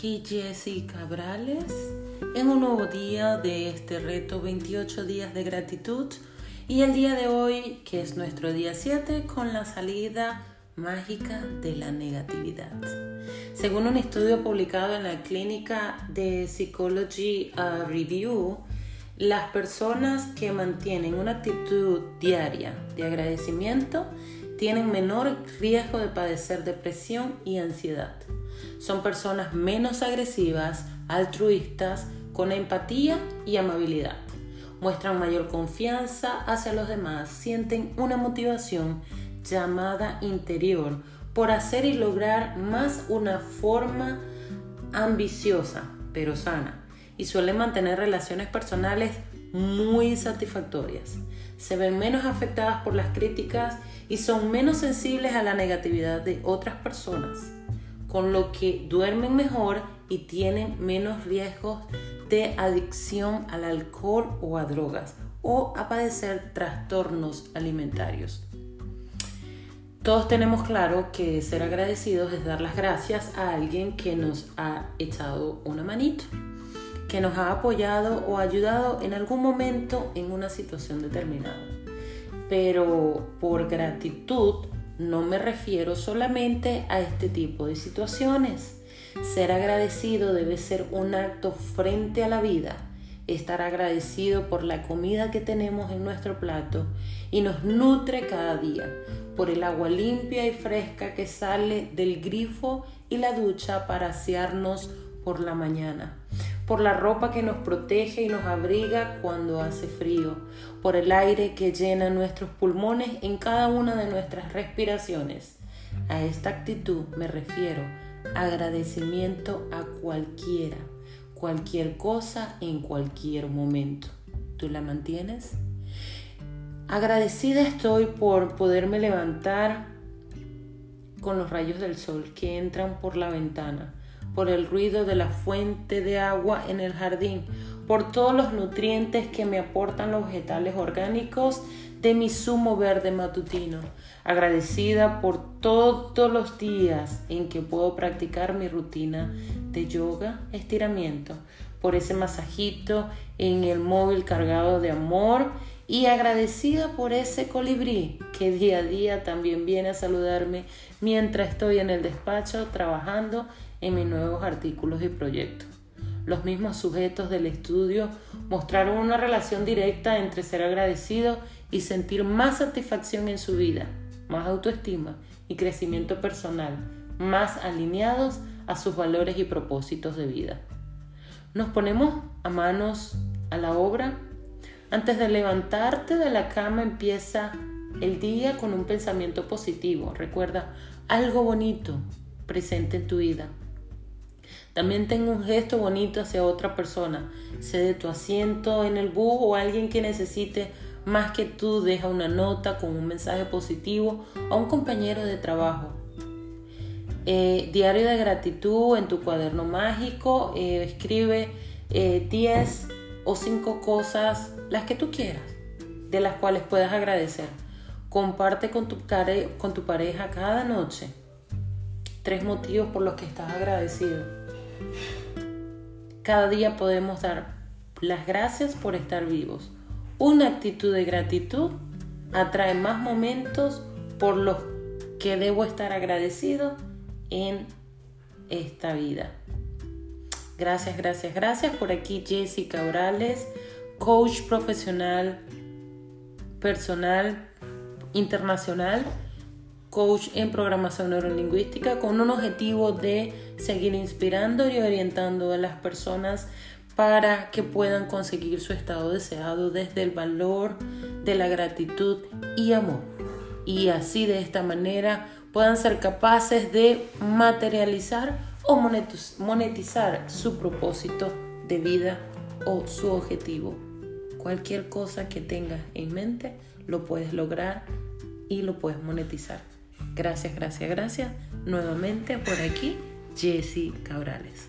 Aquí Jessie Cabrales en un nuevo día de este reto 28 días de gratitud y el día de hoy que es nuestro día 7 con la salida mágica de la negatividad. Según un estudio publicado en la clínica de Psychology uh, Review, las personas que mantienen una actitud diaria de agradecimiento tienen menor riesgo de padecer depresión y ansiedad. Son personas menos agresivas, altruistas, con empatía y amabilidad. Muestran mayor confianza hacia los demás, sienten una motivación llamada interior por hacer y lograr más una forma ambiciosa, pero sana, y suelen mantener relaciones personales muy satisfactorias. Se ven menos afectadas por las críticas y son menos sensibles a la negatividad de otras personas, con lo que duermen mejor y tienen menos riesgos de adicción al alcohol o a drogas o a padecer trastornos alimentarios. Todos tenemos claro que ser agradecidos es dar las gracias a alguien que nos ha echado una manito, que nos ha apoyado o ayudado en algún momento en una situación determinada. Pero por gratitud no me refiero solamente a este tipo de situaciones. Ser agradecido debe ser un acto frente a la vida, estar agradecido por la comida que tenemos en nuestro plato y nos nutre cada día, por el agua limpia y fresca que sale del grifo y la ducha para asearnos por la mañana, por la ropa que nos protege y nos abriga cuando hace frío, por el aire que llena nuestros pulmones en cada una de nuestras respiraciones. A esta actitud me refiero agradecimiento a cualquiera, cualquier cosa en cualquier momento. ¿Tú la mantienes? Agradecida estoy por poderme levantar con los rayos del sol que entran por la ventana por el ruido de la fuente de agua en el jardín, por todos los nutrientes que me aportan los vegetales orgánicos de mi zumo verde matutino, agradecida por todos los días en que puedo practicar mi rutina de yoga, estiramiento, por ese masajito en el móvil cargado de amor y agradecida por ese colibrí que día a día también viene a saludarme mientras estoy en el despacho trabajando en mis nuevos artículos y proyectos. Los mismos sujetos del estudio mostraron una relación directa entre ser agradecido y sentir más satisfacción en su vida, más autoestima y crecimiento personal, más alineados a sus valores y propósitos de vida. Nos ponemos a manos a la obra. Antes de levantarte de la cama empieza el día con un pensamiento positivo. Recuerda algo bonito presente en tu vida. También tengo un gesto bonito hacia otra persona. Cede tu asiento en el bus o alguien que necesite más que tú deja una nota con un mensaje positivo a un compañero de trabajo. Eh, diario de gratitud en tu cuaderno mágico. Eh, escribe 10 eh, o 5 cosas, las que tú quieras, de las cuales puedas agradecer. Comparte con tu, con tu pareja cada noche tres motivos por los que estás agradecido cada día podemos dar las gracias por estar vivos. Una actitud de gratitud atrae más momentos por los que debo estar agradecido en esta vida. Gracias, gracias, gracias. Por aquí Jessica Orales, coach profesional, personal, internacional coach en programación neurolingüística con un objetivo de seguir inspirando y orientando a las personas para que puedan conseguir su estado deseado desde el valor de la gratitud y amor. Y así de esta manera puedan ser capaces de materializar o monetizar su propósito de vida o su objetivo. Cualquier cosa que tengas en mente lo puedes lograr y lo puedes monetizar. Gracias, gracias, gracias. Nuevamente por aquí, Jessie Cabrales.